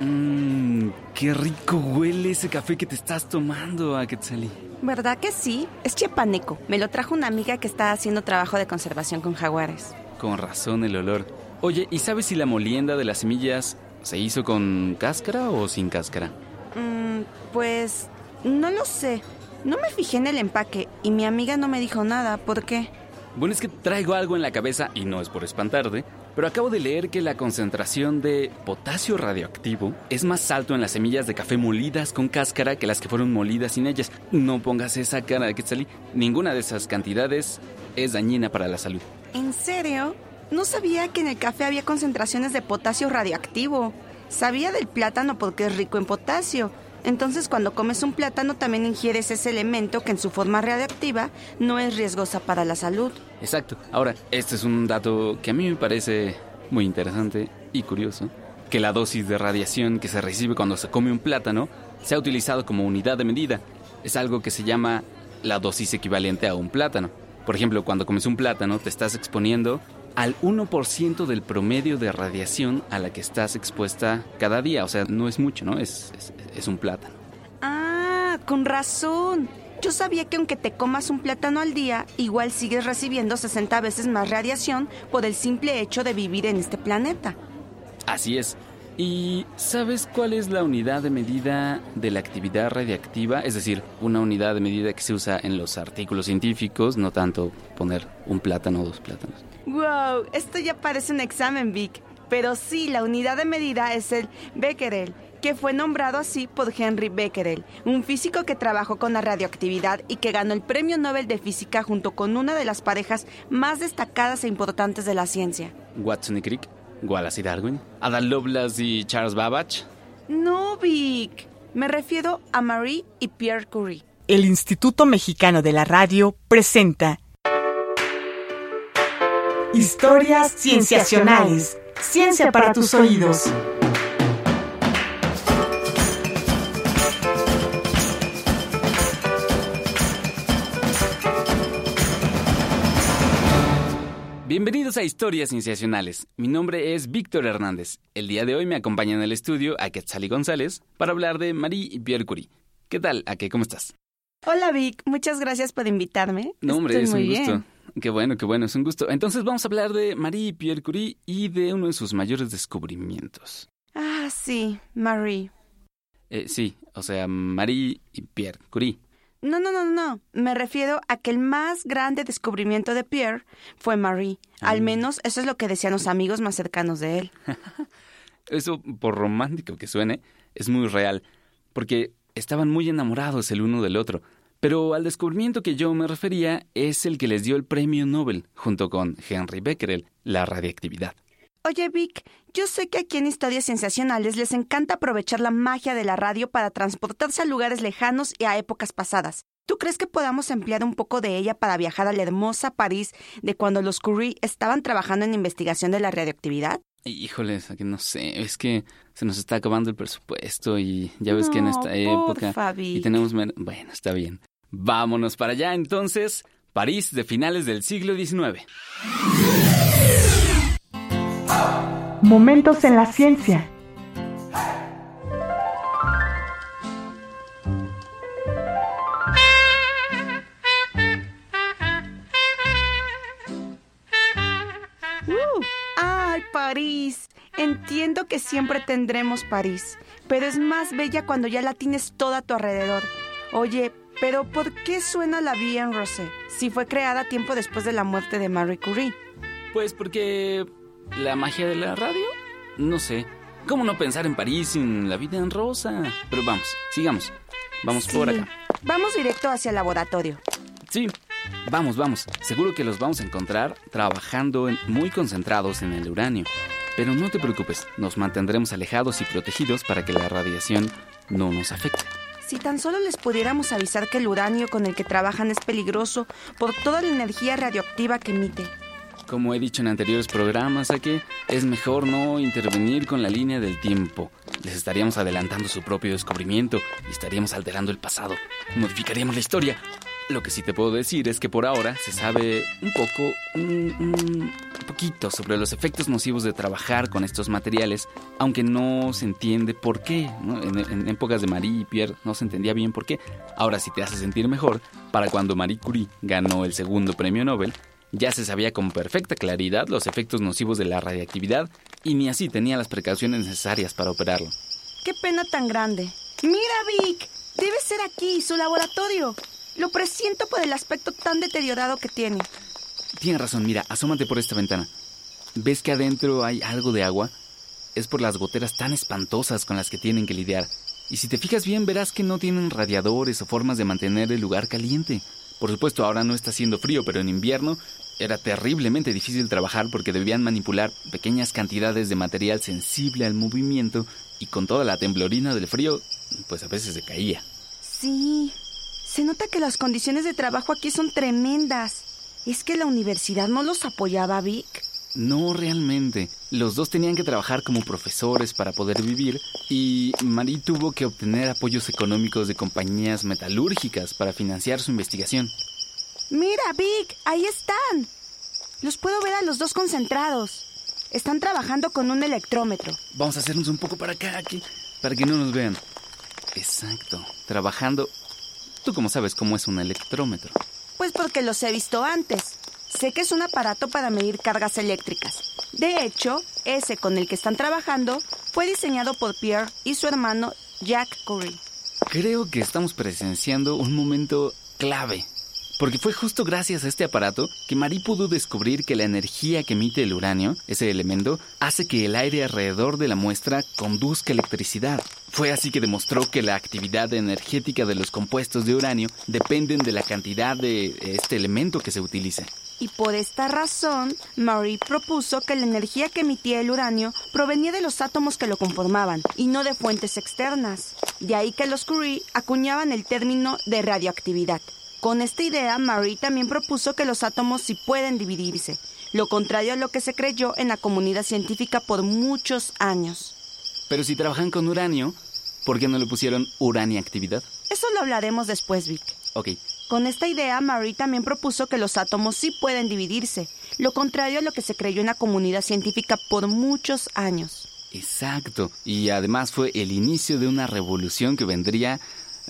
Mmm, qué rico huele ese café que te estás tomando, Aquetzali. ¿Verdad que sí? Es chiapaneco. Me lo trajo una amiga que está haciendo trabajo de conservación con jaguares. Con razón el olor. Oye, ¿y sabes si la molienda de las semillas se hizo con cáscara o sin cáscara? Mmm, pues no lo sé. No me fijé en el empaque y mi amiga no me dijo nada. ¿Por qué? Bueno, es que traigo algo en la cabeza y no es por espantarte, pero acabo de leer que la concentración de potasio radioactivo es más alto en las semillas de café molidas con cáscara que las que fueron molidas sin ellas. No pongas esa cara de que salí. Ninguna de esas cantidades es dañina para la salud. ¿En serio? No sabía que en el café había concentraciones de potasio radioactivo. Sabía del plátano porque es rico en potasio, entonces cuando comes un plátano también ingieres ese elemento que en su forma radioactiva no es riesgosa para la salud. Exacto. Ahora, este es un dato que a mí me parece muy interesante y curioso, que la dosis de radiación que se recibe cuando se come un plátano se ha utilizado como unidad de medida. Es algo que se llama la dosis equivalente a un plátano. Por ejemplo, cuando comes un plátano te estás exponiendo al 1% del promedio de radiación a la que estás expuesta cada día. O sea, no es mucho, ¿no? Es, es, un plátano. Ah, con razón. Yo sabía que aunque te comas un plátano al día, igual sigues recibiendo 60 veces más radiación por el simple hecho de vivir en este planeta. Así es. ¿Y sabes cuál es la unidad de medida de la actividad radiactiva? Es decir, una unidad de medida que se usa en los artículos científicos, no tanto poner un plátano o dos plátanos. ¡Wow! Esto ya parece un examen, Vic. Pero sí, la unidad de medida es el becquerel, que fue nombrado así por Henry Becquerel, un físico que trabajó con la radioactividad y que ganó el Premio Nobel de Física junto con una de las parejas más destacadas e importantes de la ciencia. Watson y Crick, Wallace y Darwin, Ada Lovelace y Charles Babbage. No, Vic. Me refiero a Marie y Pierre Curie. El Instituto Mexicano de la Radio presenta Historias cienciacionales. Ciencia para tus oídos. Bienvenidos a Historias Cienciacionales. Mi nombre es Víctor Hernández. El día de hoy me acompaña en el estudio a Quetzali González para hablar de Marie y Pierre Curie. ¿Qué tal? ¿A qué? ¿Cómo estás? Hola Vic, muchas gracias por invitarme. No, hombre, es un gusto. Qué bueno, qué bueno, es un gusto. Entonces vamos a hablar de Marie Pierre Curie y de uno de sus mayores descubrimientos. Ah, sí, Marie. Eh, sí, o sea, Marie y Pierre Curie. No, no, no, no. Me refiero a que el más grande descubrimiento de Pierre fue Marie. Al ah. menos eso es lo que decían los amigos más cercanos de él. eso, por romántico que suene, es muy real. Porque estaban muy enamorados el uno del otro. Pero al descubrimiento que yo me refería es el que les dio el premio Nobel, junto con Henry Becquerel, la radiactividad. Oye, Vic, yo sé que aquí en Historias Sensacionales les encanta aprovechar la magia de la radio para transportarse a lugares lejanos y a épocas pasadas. ¿Tú crees que podamos emplear un poco de ella para viajar a la hermosa París de cuando los Curie estaban trabajando en investigación de la radioactividad? Híjoles, no sé, es que se nos está acabando el presupuesto y ya ves que en esta época y tenemos bueno, está bien. Vámonos para allá entonces, París de finales del siglo XIX. Momentos en la ciencia. Uh, ¡Ay, París! Entiendo que siempre tendremos París, pero es más bella cuando ya la tienes toda a tu alrededor. Oye, pero ¿por qué suena la Vie en Rosé si fue creada tiempo después de la muerte de Marie Curie? Pues porque la magia de la radio, no sé. ¿Cómo no pensar en París sin la vida en rosa? Pero vamos, sigamos. Vamos por acá. Vamos directo hacia el laboratorio. Sí, vamos, vamos. Seguro que los vamos a encontrar trabajando muy concentrados en el uranio. Pero no te preocupes, nos mantendremos alejados y protegidos para que la radiación no nos afecte. Si tan solo les pudiéramos avisar que el uranio con el que trabajan es peligroso por toda la energía radioactiva que emite. Como he dicho en anteriores programas, que es mejor no intervenir con la línea del tiempo. Les estaríamos adelantando su propio descubrimiento y estaríamos alterando el pasado. Modificaríamos la historia. Lo que sí te puedo decir es que por ahora se sabe un poco, un, un poquito sobre los efectos nocivos de trabajar con estos materiales, aunque no se entiende por qué. ¿no? En, en, épocas de Marie y Pierre no se entendía bien por qué. Ahora sí te hace sentir mejor, para cuando Marie Curie ganó el segundo premio Nobel, ya se sabía con perfecta claridad los efectos nocivos de la radiactividad y ni así tenía las precauciones necesarias para operarlo. ¡Qué pena tan grande! ¡Mira, Vic! Debe ser aquí, su laboratorio. Lo presiento por el aspecto tan deteriorado que tiene. Tienes razón, mira, asómate por esta ventana. ¿Ves que adentro hay algo de agua? Es por las goteras tan espantosas con las que tienen que lidiar. Y si te fijas bien, verás que no tienen radiadores o formas de mantener el lugar caliente. Por supuesto, ahora no está haciendo frío, pero en invierno era terriblemente difícil trabajar porque debían manipular pequeñas cantidades de material sensible al movimiento y con toda la temblorina del frío, pues a veces se caía. Sí, se nota que las condiciones de trabajo aquí son tremendas. ¿Es que la universidad no los apoyaba, Vic? No realmente. Los dos tenían que trabajar como profesores para poder vivir y Marie tuvo que obtener apoyos económicos de compañías metalúrgicas para financiar su investigación. Mira, Vic, ahí están. Los puedo ver a los dos concentrados. Están trabajando con un electrómetro. Vamos a hacernos un poco para acá, aquí, para que no nos vean. Exacto, trabajando. ¿Tú cómo sabes cómo es un electrómetro? Pues porque los he visto antes. Sé que es un aparato para medir cargas eléctricas. De hecho, ese con el que están trabajando fue diseñado por Pierre y su hermano Jack Curry. Creo que estamos presenciando un momento clave porque fue justo gracias a este aparato que Marie pudo descubrir que la energía que emite el uranio, ese elemento, hace que el aire alrededor de la muestra conduzca electricidad. Fue así que demostró que la actividad energética de los compuestos de uranio dependen de la cantidad de este elemento que se utilice. Y por esta razón, Marie propuso que la energía que emitía el uranio provenía de los átomos que lo conformaban y no de fuentes externas. De ahí que los Curie acuñaban el término de radioactividad. Con esta idea, Marie también propuso que los átomos sí pueden dividirse, lo contrario a lo que se creyó en la comunidad científica por muchos años. Pero si trabajan con uranio, ¿por qué no le pusieron uraniactividad? Eso lo hablaremos después, Vic. Ok. Con esta idea, Marie también propuso que los átomos sí pueden dividirse, lo contrario a lo que se creyó en la comunidad científica por muchos años. Exacto. Y además fue el inicio de una revolución que vendría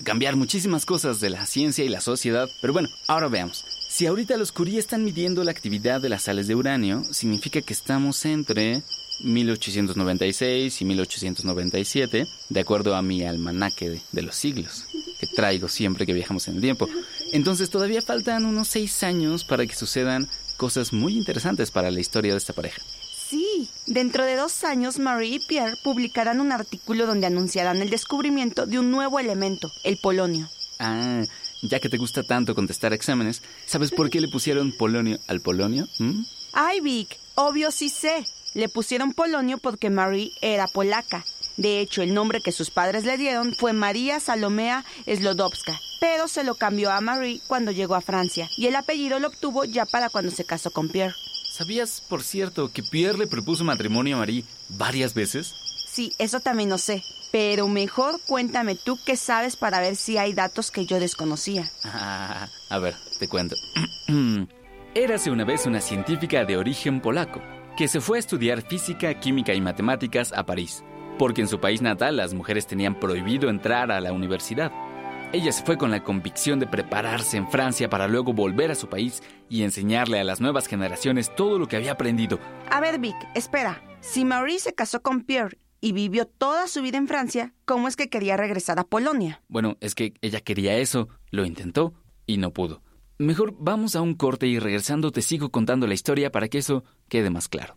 cambiar muchísimas cosas de la ciencia y la sociedad. Pero bueno, ahora veamos. Si ahorita los Curie están midiendo la actividad de las sales de uranio, significa que estamos entre 1896 y 1897, de acuerdo a mi almanaque de, de los siglos, que traigo siempre que viajamos en el tiempo. Entonces todavía faltan unos seis años para que sucedan cosas muy interesantes para la historia de esta pareja. Sí, dentro de dos años Marie y Pierre publicarán un artículo donde anunciarán el descubrimiento de un nuevo elemento, el polonio. Ah, ya que te gusta tanto contestar exámenes, ¿sabes por qué le pusieron polonio al polonio? ¿Mm? Ay, Vic, obvio sí sé. Le pusieron polonio porque Marie era polaca. De hecho, el nombre que sus padres le dieron fue María Salomea Slodowska, pero se lo cambió a Marie cuando llegó a Francia, y el apellido lo obtuvo ya para cuando se casó con Pierre. ¿Sabías, por cierto, que Pierre le propuso matrimonio a Marie varias veces? Sí, eso también lo sé. Pero mejor cuéntame tú qué sabes para ver si hay datos que yo desconocía. Ah, a ver, te cuento. Érase una vez una científica de origen polaco que se fue a estudiar física, química y matemáticas a París, porque en su país natal las mujeres tenían prohibido entrar a la universidad. Ella se fue con la convicción de prepararse en Francia para luego volver a su país y enseñarle a las nuevas generaciones todo lo que había aprendido. A ver, Vic, espera. Si Marie se casó con Pierre y vivió toda su vida en Francia, ¿cómo es que quería regresar a Polonia? Bueno, es que ella quería eso, lo intentó y no pudo. Mejor vamos a un corte y regresando te sigo contando la historia para que eso quede más claro.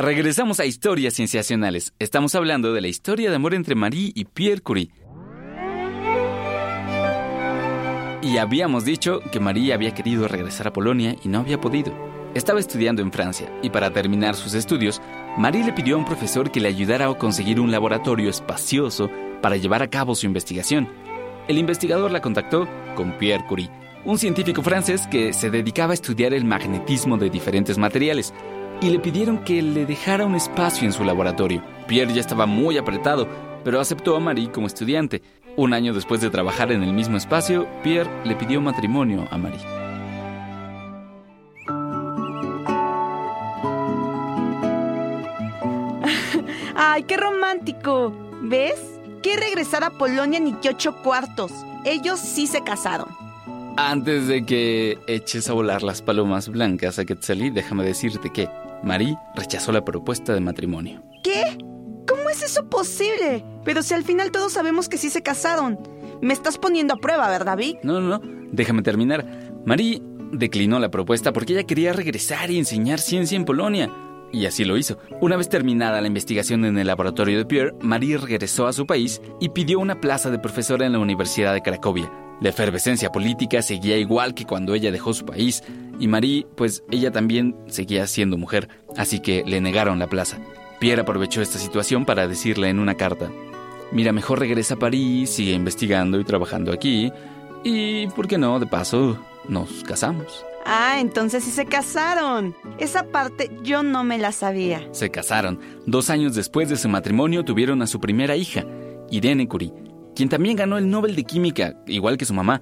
Regresamos a Historias Cienciacionales. Estamos hablando de la historia de amor entre Marie y Pierre Curie. Y habíamos dicho que Marie había querido regresar a Polonia y no había podido. Estaba estudiando en Francia y para terminar sus estudios, Marie le pidió a un profesor que le ayudara a conseguir un laboratorio espacioso para llevar a cabo su investigación. El investigador la contactó con Pierre Curie, un científico francés que se dedicaba a estudiar el magnetismo de diferentes materiales, y le pidieron que le dejara un espacio en su laboratorio. Pierre ya estaba muy apretado, pero aceptó a Marie como estudiante. Un año después de trabajar en el mismo espacio, Pierre le pidió matrimonio a Marie. ¡Ay, qué romántico! ¿Ves? Que regresar a Polonia ni que ocho cuartos. Ellos sí se casaron. Antes de que eches a volar las palomas blancas a Quetzalí, déjame decirte que Marie rechazó la propuesta de matrimonio. ¿Qué? ¿Cómo es eso posible? Pero si al final todos sabemos que sí se casaron. Me estás poniendo a prueba, ¿verdad, Vic? No, no, no. Déjame terminar. Marie declinó la propuesta porque ella quería regresar y enseñar ciencia en Polonia. Y así lo hizo. Una vez terminada la investigación en el laboratorio de Pierre, Marie regresó a su país y pidió una plaza de profesora en la Universidad de Cracovia. La efervescencia política seguía igual que cuando ella dejó su país, y Marie, pues ella también seguía siendo mujer, así que le negaron la plaza. Pierre aprovechó esta situación para decirle en una carta, mira, mejor regresa a París, sigue investigando y trabajando aquí, y, ¿por qué no? De paso, nos casamos. Ah, entonces sí se casaron. Esa parte yo no me la sabía. Se casaron. Dos años después de su matrimonio tuvieron a su primera hija, Irene Curie, quien también ganó el Nobel de Química, igual que su mamá,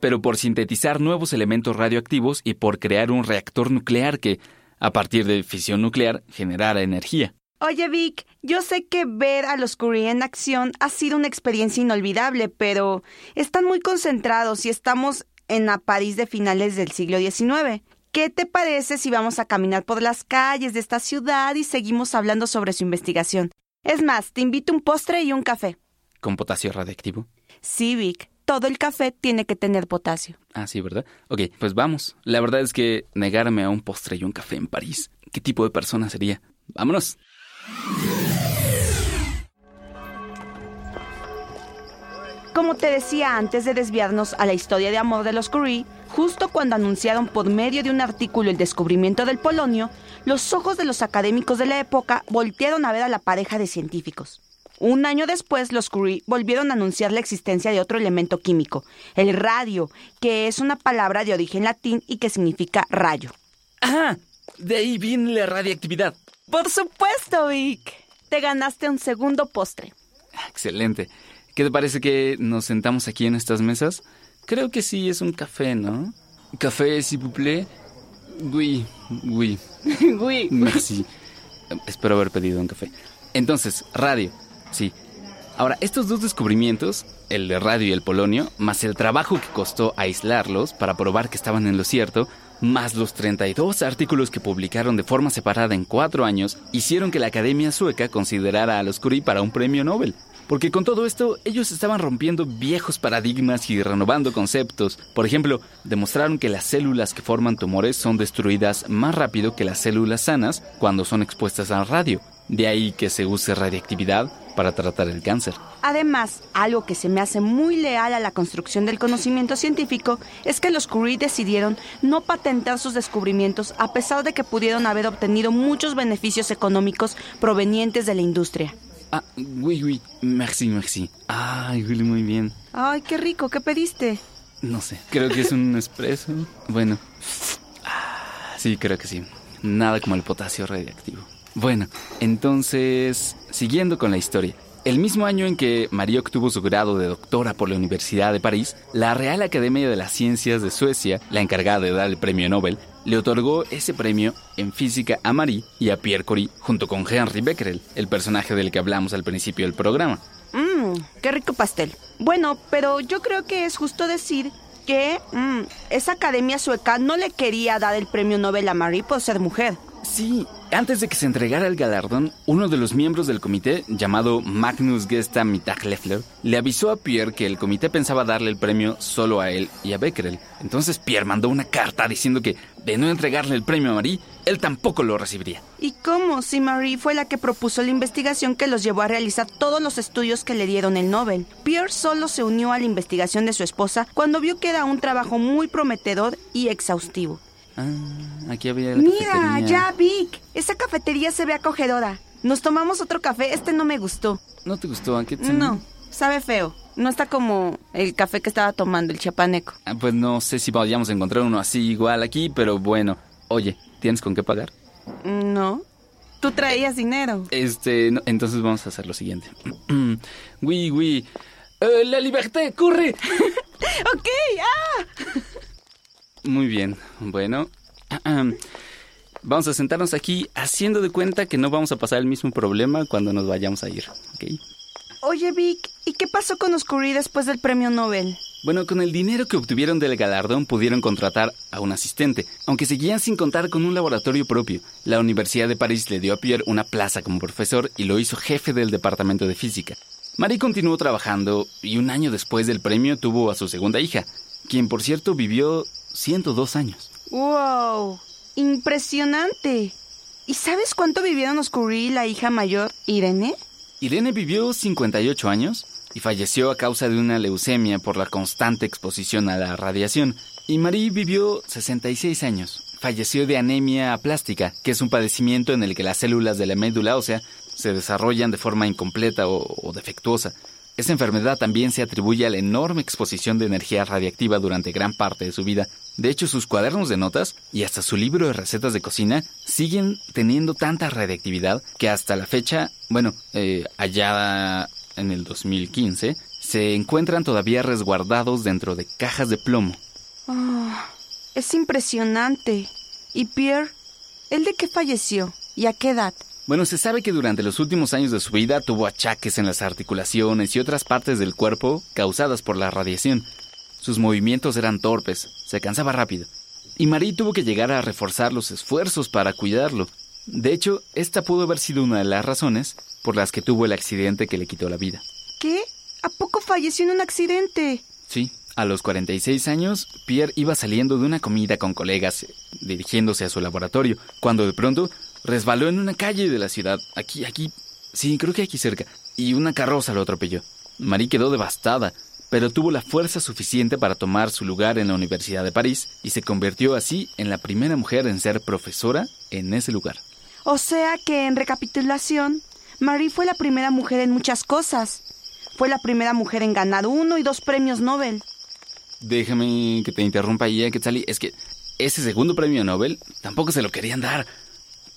pero por sintetizar nuevos elementos radioactivos y por crear un reactor nuclear que, a partir de fisión nuclear, generara energía. Oye Vic, yo sé que ver a los Curie en acción ha sido una experiencia inolvidable, pero están muy concentrados y estamos en la París de finales del siglo XIX. ¿Qué te parece si vamos a caminar por las calles de esta ciudad y seguimos hablando sobre su investigación? Es más, te invito un postre y un café. ¿Con potasio radiactivo? Sí, Vic. Todo el café tiene que tener potasio. Ah, sí, ¿verdad? Ok, pues vamos. La verdad es que negarme a un postre y un café en París, ¿qué tipo de persona sería? Vámonos. Como te decía antes de desviarnos a la historia de amor de los Curie, justo cuando anunciaron por medio de un artículo el descubrimiento del polonio, los ojos de los académicos de la época voltearon a ver a la pareja de científicos. Un año después, los Curie volvieron a anunciar la existencia de otro elemento químico, el radio, que es una palabra de origen latín y que significa rayo. ¡Ah! De ahí viene la radiactividad. Por supuesto, Vic. Te ganaste un segundo postre. Excelente. ¿Qué te parece que nos sentamos aquí en estas mesas? Creo que sí, es un café, ¿no? Café, s'il vous plaît. Oui, oui. oui. Merci. Espero haber pedido un café. Entonces, radio. Sí. Ahora, estos dos descubrimientos, el de radio y el polonio, más el trabajo que costó aislarlos para probar que estaban en lo cierto, más los 32 artículos que publicaron de forma separada en cuatro años, hicieron que la Academia Sueca considerara a los Curie para un premio Nobel. Porque con todo esto, ellos estaban rompiendo viejos paradigmas y renovando conceptos. Por ejemplo, demostraron que las células que forman tumores son destruidas más rápido que las células sanas cuando son expuestas al radio. De ahí que se use radiactividad para tratar el cáncer. Además, algo que se me hace muy leal a la construcción del conocimiento científico es que los Curie decidieron no patentar sus descubrimientos a pesar de que pudieron haber obtenido muchos beneficios económicos provenientes de la industria. Ah, oui, oui. Merci, merci. Ay, huele muy bien. Ay, qué rico. ¿Qué pediste? No sé. Creo que es un espresso. Bueno. Ah, sí, creo que sí. Nada como el potasio radiactivo. Bueno, entonces, siguiendo con la historia. El mismo año en que María obtuvo su grado de doctora por la Universidad de París, la Real Academia de las Ciencias de Suecia, la encargada de dar el premio Nobel, le otorgó ese premio en física a Marie y a Pierre Curie, junto con Henry Becquerel, el personaje del que hablamos al principio del programa. Mmm, qué rico pastel. Bueno, pero yo creo que es justo decir que mmm, esa academia sueca no le quería dar el premio Nobel a Marie por ser mujer. Sí, Antes de que se entregara el galardón, uno de los miembros del comité, llamado Magnus Gesta Mittagleffler, le avisó a Pierre que el comité pensaba darle el premio solo a él y a Becquerel. Entonces Pierre mandó una carta diciendo que, de no entregarle el premio a Marie, él tampoco lo recibiría. ¿Y cómo si Marie fue la que propuso la investigación que los llevó a realizar todos los estudios que le dieron el Nobel? Pierre solo se unió a la investigación de su esposa cuando vio que era un trabajo muy prometedor y exhaustivo. Ah, aquí había la Mira, cafetería. ya, Vic. Esa cafetería se ve acogedora. Nos tomamos otro café. Este no me gustó. ¿No te gustó? ¿A qué te- No, sabe feo. No está como el café que estaba tomando, el chapaneco. Ah, Pues no sé si vayamos a encontrar uno así igual aquí, pero bueno. Oye, ¿tienes con qué pagar? No. Tú traías dinero. Este, no, entonces vamos a hacer lo siguiente. oui, oui. Eh, la liberté, corre. Ok, ah. Muy bien, bueno. Vamos a sentarnos aquí haciendo de cuenta que no vamos a pasar el mismo problema cuando nos vayamos a ir, ¿ok? Oye, Vic, ¿y qué pasó con Oscurí después del premio Nobel? Bueno, con el dinero que obtuvieron del galardón pudieron contratar a un asistente, aunque seguían sin contar con un laboratorio propio. La Universidad de París le dio a Pierre una plaza como profesor y lo hizo jefe del departamento de física. Marie continuó trabajando y un año después del premio tuvo a su segunda hija, quien por cierto vivió 102 años. ¡Wow! Impresionante. ¿Y sabes cuánto vivieron Oscurí y la hija mayor, Irene? Irene vivió 58 años y falleció a causa de una leucemia por la constante exposición a la radiación. Y Marie vivió 66 años. Falleció de anemia aplástica, que es un padecimiento en el que las células de la médula ósea se desarrollan de forma incompleta o, o defectuosa. Esa enfermedad también se atribuye a la enorme exposición de energía radiactiva durante gran parte de su vida. De hecho, sus cuadernos de notas y hasta su libro de recetas de cocina siguen teniendo tanta radiactividad que hasta la fecha, bueno, eh, allá en el 2015, se encuentran todavía resguardados dentro de cajas de plomo. Oh, es impresionante. ¿Y Pierre? ¿Él de qué falleció? ¿Y a qué edad? Bueno, se sabe que durante los últimos años de su vida tuvo achaques en las articulaciones y otras partes del cuerpo causadas por la radiación. Sus movimientos eran torpes, se cansaba rápido. Y Marie tuvo que llegar a reforzar los esfuerzos para cuidarlo. De hecho, esta pudo haber sido una de las razones por las que tuvo el accidente que le quitó la vida. ¿Qué? ¿A poco falleció en un accidente? Sí, a los 46 años, Pierre iba saliendo de una comida con colegas, dirigiéndose a su laboratorio, cuando de pronto resbaló en una calle de la ciudad, aquí, aquí, sí, creo que aquí cerca, y una carroza lo atropelló. Marie quedó devastada, pero tuvo la fuerza suficiente para tomar su lugar en la Universidad de París y se convirtió así en la primera mujer en ser profesora en ese lugar. O sea que, en recapitulación, Marie fue la primera mujer en muchas cosas. Fue la primera mujer en ganar uno y dos premios Nobel. Déjame que te interrumpa ahí, Quetzali. Es que ese segundo premio Nobel tampoco se lo querían dar.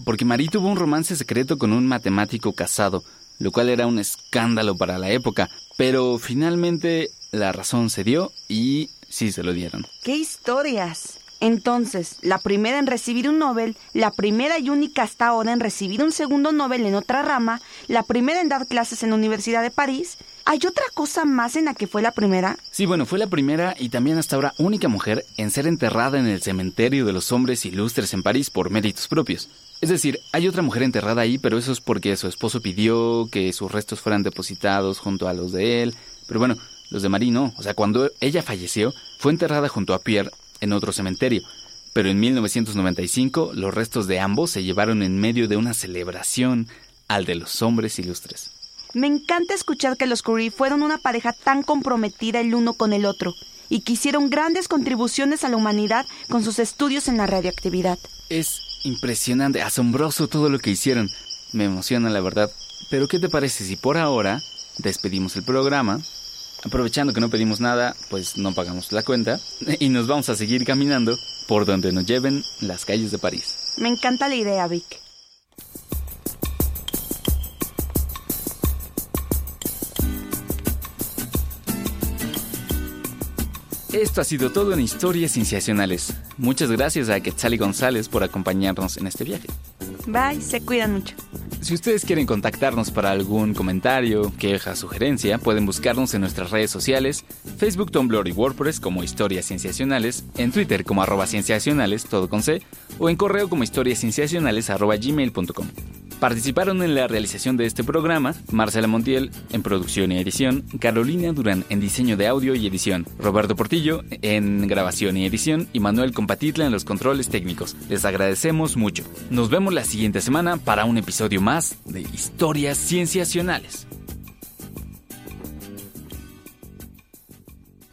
Porque Marie tuvo un romance secreto con un matemático casado, lo cual era un escándalo para la época. Pero finalmente la razón se dio y sí se lo dieron. ¡Qué historias! Entonces, la primera en recibir un Nobel, la primera y única hasta ahora en recibir un segundo Nobel en otra rama, la primera en dar clases en la Universidad de París. ¿Hay otra cosa más en la que fue la primera? Sí, bueno, fue la primera y también hasta ahora única mujer en ser enterrada en el cementerio de los hombres ilustres en París por méritos propios. Es decir, hay otra mujer enterrada ahí, pero eso es porque su esposo pidió que sus restos fueran depositados junto a los de él. Pero bueno, los de Marie no. O sea, cuando ella falleció, fue enterrada junto a Pierre en otro cementerio. Pero en 1995 los restos de ambos se llevaron en medio de una celebración al de los hombres ilustres. Me encanta escuchar que los Curie fueron una pareja tan comprometida el uno con el otro y que hicieron grandes contribuciones a la humanidad con sus estudios en la radioactividad. Es impresionante, asombroso todo lo que hicieron. Me emociona la verdad. Pero ¿qué te parece si por ahora despedimos el programa? Aprovechando que no pedimos nada, pues no pagamos la cuenta y nos vamos a seguir caminando por donde nos lleven las calles de París. Me encanta la idea, Vic. Esto ha sido todo en Historias Cienciacionales. Muchas gracias a Quetzali González por acompañarnos en este viaje. Bye, se cuidan mucho. Si ustedes quieren contactarnos para algún comentario, queja, sugerencia, pueden buscarnos en nuestras redes sociales, Facebook, Tumblr y WordPress como Historias Cienciacionales, en Twitter como arroba cienciacionales, todo con C, o en correo como historiascienciacionales arroba gmail.com. Participaron en la realización de este programa Marcela Montiel en producción y edición, Carolina Durán en diseño de audio y edición, Roberto Portillo en grabación y edición y Manuel Compatitla en los controles técnicos. Les agradecemos mucho. Nos vemos la siguiente semana para un episodio más de Historias Cienciacionales.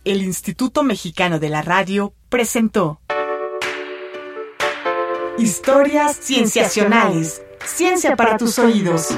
El Instituto Mexicano de la Radio presentó Historias Cienciacionales Ciencia para tus oídos.